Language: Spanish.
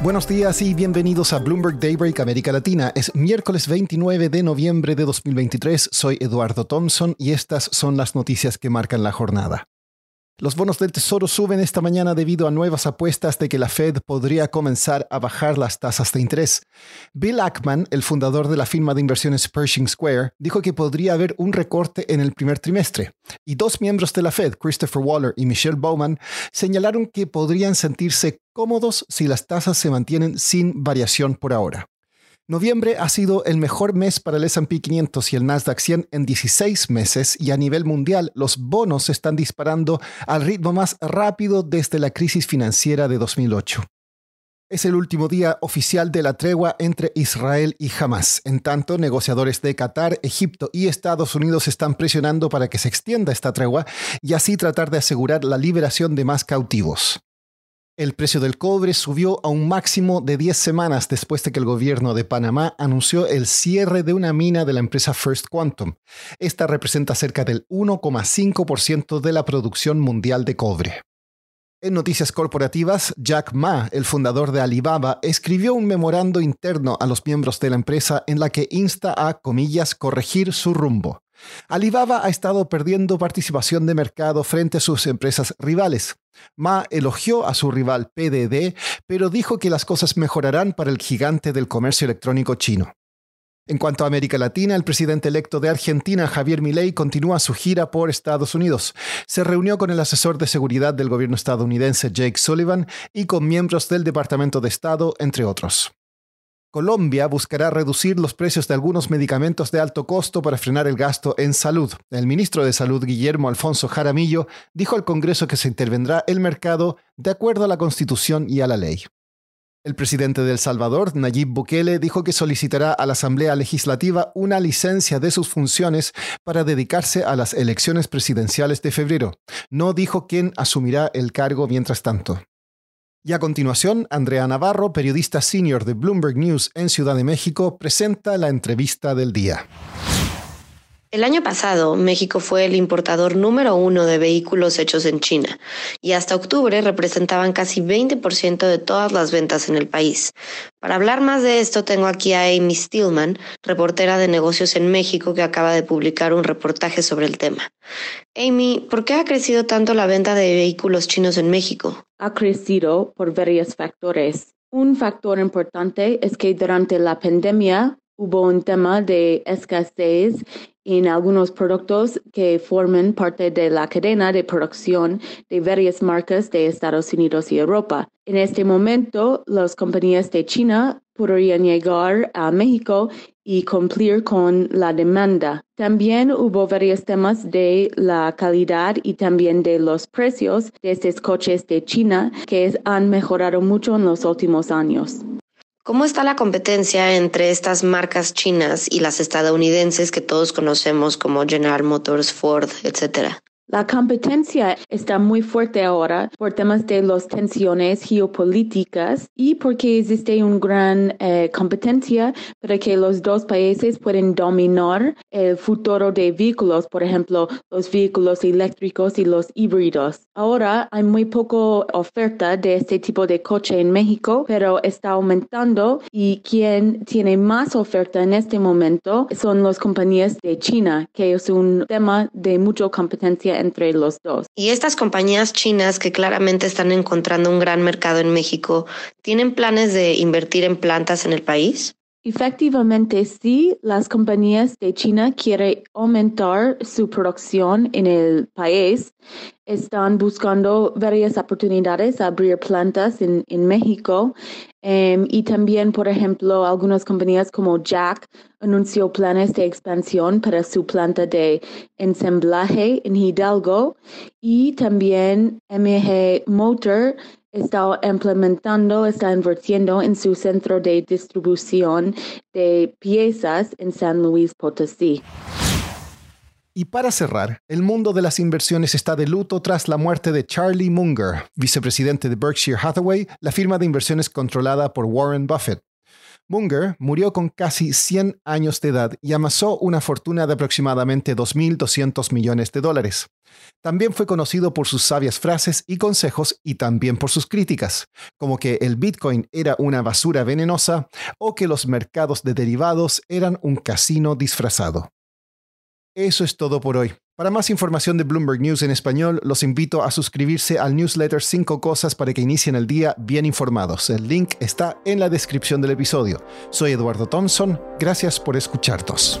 Buenos días y bienvenidos a Bloomberg Daybreak América Latina. Es miércoles 29 de noviembre de 2023. Soy Eduardo Thompson y estas son las noticias que marcan la jornada. Los bonos del Tesoro suben esta mañana debido a nuevas apuestas de que la Fed podría comenzar a bajar las tasas de interés. Bill Ackman, el fundador de la firma de inversiones Pershing Square, dijo que podría haber un recorte en el primer trimestre. Y dos miembros de la Fed, Christopher Waller y Michelle Bowman, señalaron que podrían sentirse cómodos si las tasas se mantienen sin variación por ahora. Noviembre ha sido el mejor mes para el SP 500 y el Nasdaq 100 en 16 meses y a nivel mundial los bonos están disparando al ritmo más rápido desde la crisis financiera de 2008. Es el último día oficial de la tregua entre Israel y Hamas. En tanto, negociadores de Qatar, Egipto y Estados Unidos están presionando para que se extienda esta tregua y así tratar de asegurar la liberación de más cautivos. El precio del cobre subió a un máximo de 10 semanas después de que el gobierno de Panamá anunció el cierre de una mina de la empresa First Quantum. Esta representa cerca del 1,5% de la producción mundial de cobre. En noticias corporativas, Jack Ma, el fundador de Alibaba, escribió un memorando interno a los miembros de la empresa en la que insta a, comillas, corregir su rumbo. Alibaba ha estado perdiendo participación de mercado frente a sus empresas rivales. Ma elogió a su rival PDD, pero dijo que las cosas mejorarán para el gigante del comercio electrónico chino. En cuanto a América Latina, el presidente electo de Argentina, Javier Milei, continúa su gira por Estados Unidos. Se reunió con el asesor de seguridad del gobierno estadounidense, Jake Sullivan, y con miembros del Departamento de Estado, entre otros. Colombia buscará reducir los precios de algunos medicamentos de alto costo para frenar el gasto en salud. El ministro de Salud, Guillermo Alfonso Jaramillo, dijo al Congreso que se intervendrá el mercado de acuerdo a la Constitución y a la ley. El presidente de El Salvador, Nayib Bukele, dijo que solicitará a la Asamblea Legislativa una licencia de sus funciones para dedicarse a las elecciones presidenciales de febrero. No dijo quién asumirá el cargo mientras tanto. Y a continuación, Andrea Navarro, periodista senior de Bloomberg News en Ciudad de México, presenta la entrevista del día. El año pasado, México fue el importador número uno de vehículos hechos en China y hasta octubre representaban casi 20% de todas las ventas en el país. Para hablar más de esto, tengo aquí a Amy Stillman, reportera de negocios en México, que acaba de publicar un reportaje sobre el tema. Amy, ¿por qué ha crecido tanto la venta de vehículos chinos en México? Ha crecido por varios factores. Un factor importante es que durante la pandemia hubo un tema de escasez en algunos productos que forman parte de la cadena de producción de varias marcas de Estados Unidos y Europa. En este momento, las compañías de China podrían llegar a México y cumplir con la demanda. También hubo varios temas de la calidad y también de los precios de estos coches de China que han mejorado mucho en los últimos años. ¿Cómo está la competencia entre estas marcas chinas y las estadounidenses que todos conocemos como General Motors, Ford, etcétera? La competencia está muy fuerte ahora por temas de las tensiones geopolíticas y porque existe una gran eh, competencia para que los dos países pueden dominar el futuro de vehículos, por ejemplo, los vehículos eléctricos y los híbridos. Ahora hay muy poca oferta de este tipo de coche en México, pero está aumentando y quien tiene más oferta en este momento son las compañías de China, que es un tema de mucha competencia entre los dos. Y estas compañías chinas que claramente están encontrando un gran mercado en México, ¿tienen planes de invertir en plantas en el país? Efectivamente, sí, las compañías de China quieren aumentar su producción en el país. Están buscando varias oportunidades, abrir plantas en, México. Em, y también, por ejemplo, algunas compañías como Jack anunció planes de expansión para su planta de ensamblaje en Hidalgo. Y también MG Motor está implementando, está invirtiendo en su centro de distribución de piezas en San Luis Potosí. Y para cerrar, el mundo de las inversiones está de luto tras la muerte de Charlie Munger, vicepresidente de Berkshire Hathaway, la firma de inversiones controlada por Warren Buffett. Munger murió con casi 100 años de edad y amasó una fortuna de aproximadamente 2.200 millones de dólares. También fue conocido por sus sabias frases y consejos y también por sus críticas, como que el Bitcoin era una basura venenosa o que los mercados de derivados eran un casino disfrazado. Eso es todo por hoy. Para más información de Bloomberg News en español, los invito a suscribirse al newsletter 5 cosas para que inicien el día bien informados. El link está en la descripción del episodio. Soy Eduardo Thompson. Gracias por escucharnos.